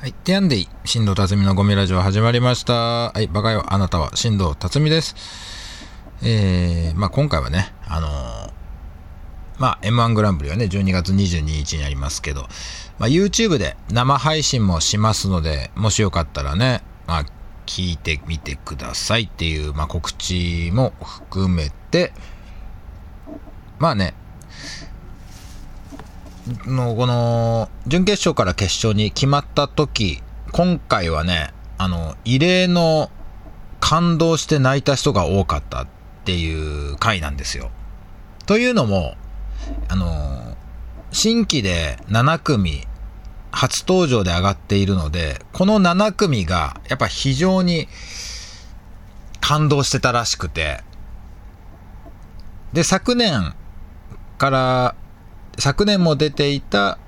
はい。てやんでい、新藤辰巳のゴミラジオ始まりました。はい。バカよ、あなたは新藤辰巳です。えー、まあ今回はね、あのーまあ M1 グランプリはね、12月22日にありますけど、まあ YouTube で生配信もしますので、もしよかったらね、まあ聞いてみてくださいっていう、まあ告知も含めて、まあね、のこの準決勝から決勝に決まった時今回はねあの異例の感動して泣いた人が多かったっていう回なんですよ。というのもあの新規で7組初登場で上がっているのでこの7組がやっぱ非常に感動してたらしくてで昨年から昨年も出ていた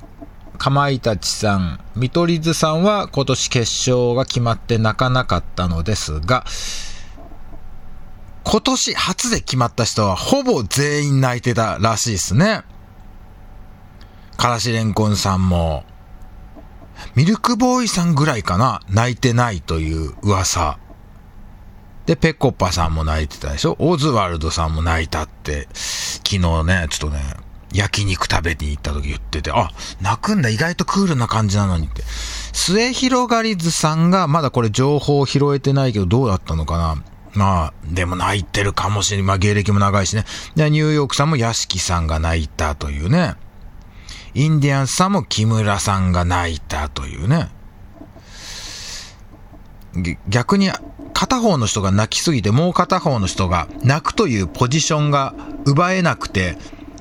かまいたちさん、見取り図さんは今年決勝が決まって泣かなかったのですが、今年初で決まった人はほぼ全員泣いてたらしいですね。からしれんこんさんも、ミルクボーイさんぐらいかな、泣いてないという噂。で、ペコパさんも泣いてたでしょ？オズワルドさんも泣いたって、昨日ね、ちょっとね、焼肉食べに行った時言ってて、あ、泣くんだ、意外とクールな感じなのにって。末広がりずさんが、まだこれ情報を拾えてないけど、どうだったのかなまあ、でも泣いてるかもしれない。まあ、芸歴も長いしね。で、ニューヨークさんも屋敷さんが泣いたというね。インディアンスさんも木村さんが泣いたというね。逆に片方の人が泣きすぎてもう片方の人が泣くというポジションが奪えなくて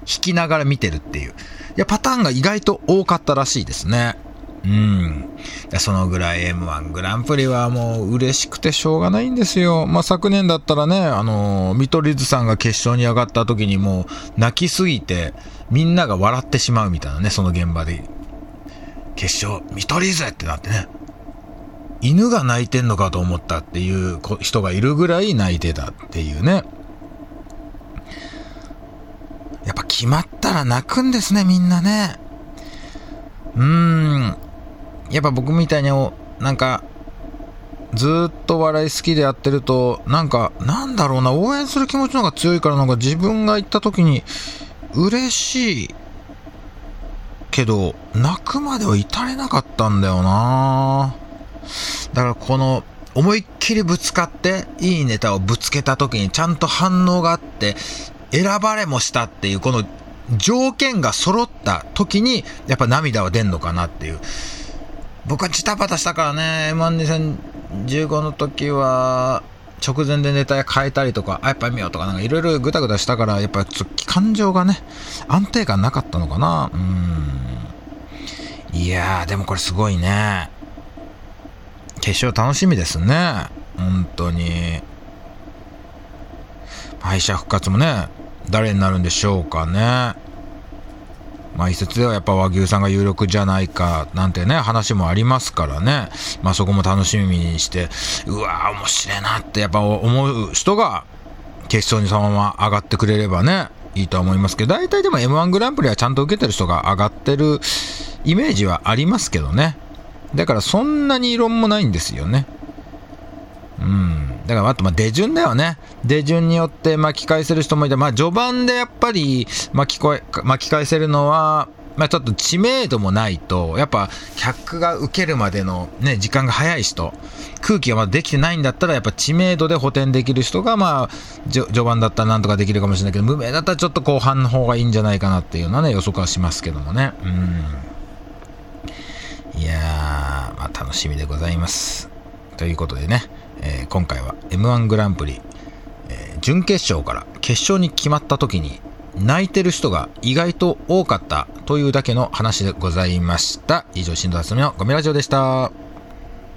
引きながら見てるっていう。いや、パターンが意外と多かったらしいですね。うん。そのぐらい M1 グランプリはもう嬉しくてしょうがないんですよ。まあ、昨年だったらね、あの、見取り図さんが決勝に上がった時にもう泣きすぎてみんなが笑ってしまうみたいなね、その現場で。決勝、見取り図ってなってね。犬が泣いてんのかと思ったっていう人がいるぐらい泣いてたっていうね。やっぱ決まったら泣くんですね、みんなね。うーん。やっぱ僕みたいに、なんか、ずっと笑い好きでやってると、なんか、なんだろうな、応援する気持ちの方が強いから、なんか自分が行った時に、嬉しいけど、泣くまでは至れなかったんだよなだからこの、思いっきりぶつかって、いいネタをぶつけた時にちゃんと反応があって、選ばれもしたっていう、この条件が揃った時に、やっぱ涙は出んのかなっていう。僕はジタバタしたからね、M12015 の時は、直前でネタ変えたりとか、あ、やっぱ見ようとか、なんかいろいろぐたぐたしたから、やっぱちょ感情がね、安定感なかったのかな。うん。いやー、でもこれすごいね。決勝楽しみですね。本当に。敗者復活もね、誰になるんでしょうかね。まあ一説ではやっぱ和牛さんが有力じゃないかなんてね、話もありますからね。まあそこも楽しみにして、うわー面白いなってやっぱ思う人が決勝にそのまま上がってくれればね、いいとは思いますけど、大体でも M1 グランプリはちゃんと受けてる人が上がってるイメージはありますけどね。だからそんなに異論もないんですよね。うん。だからあとま出順だよね。出順によって巻き返せる人もいて、まあ序盤でやっぱり巻き返巻き返せるのは、まあちょっと知名度もないと、やっぱ客が受けるまでのね、時間が早い人、空気がまだできてないんだったら、やっぱ知名度で補填できる人が、まあ、序盤だったらなんとかできるかもしれないけど、無名だったらちょっと後半の方がいいんじゃないかなっていうのはね、予測はしますけどもね。うん。いやー、まあ楽しみでございます。ということでね、えー今回は M1 グランプリ、えー準決勝から決勝に決まった時に泣いてる人が意外と多かったというだけの話でございました。以上、新藤あつみのゴミラジオでした。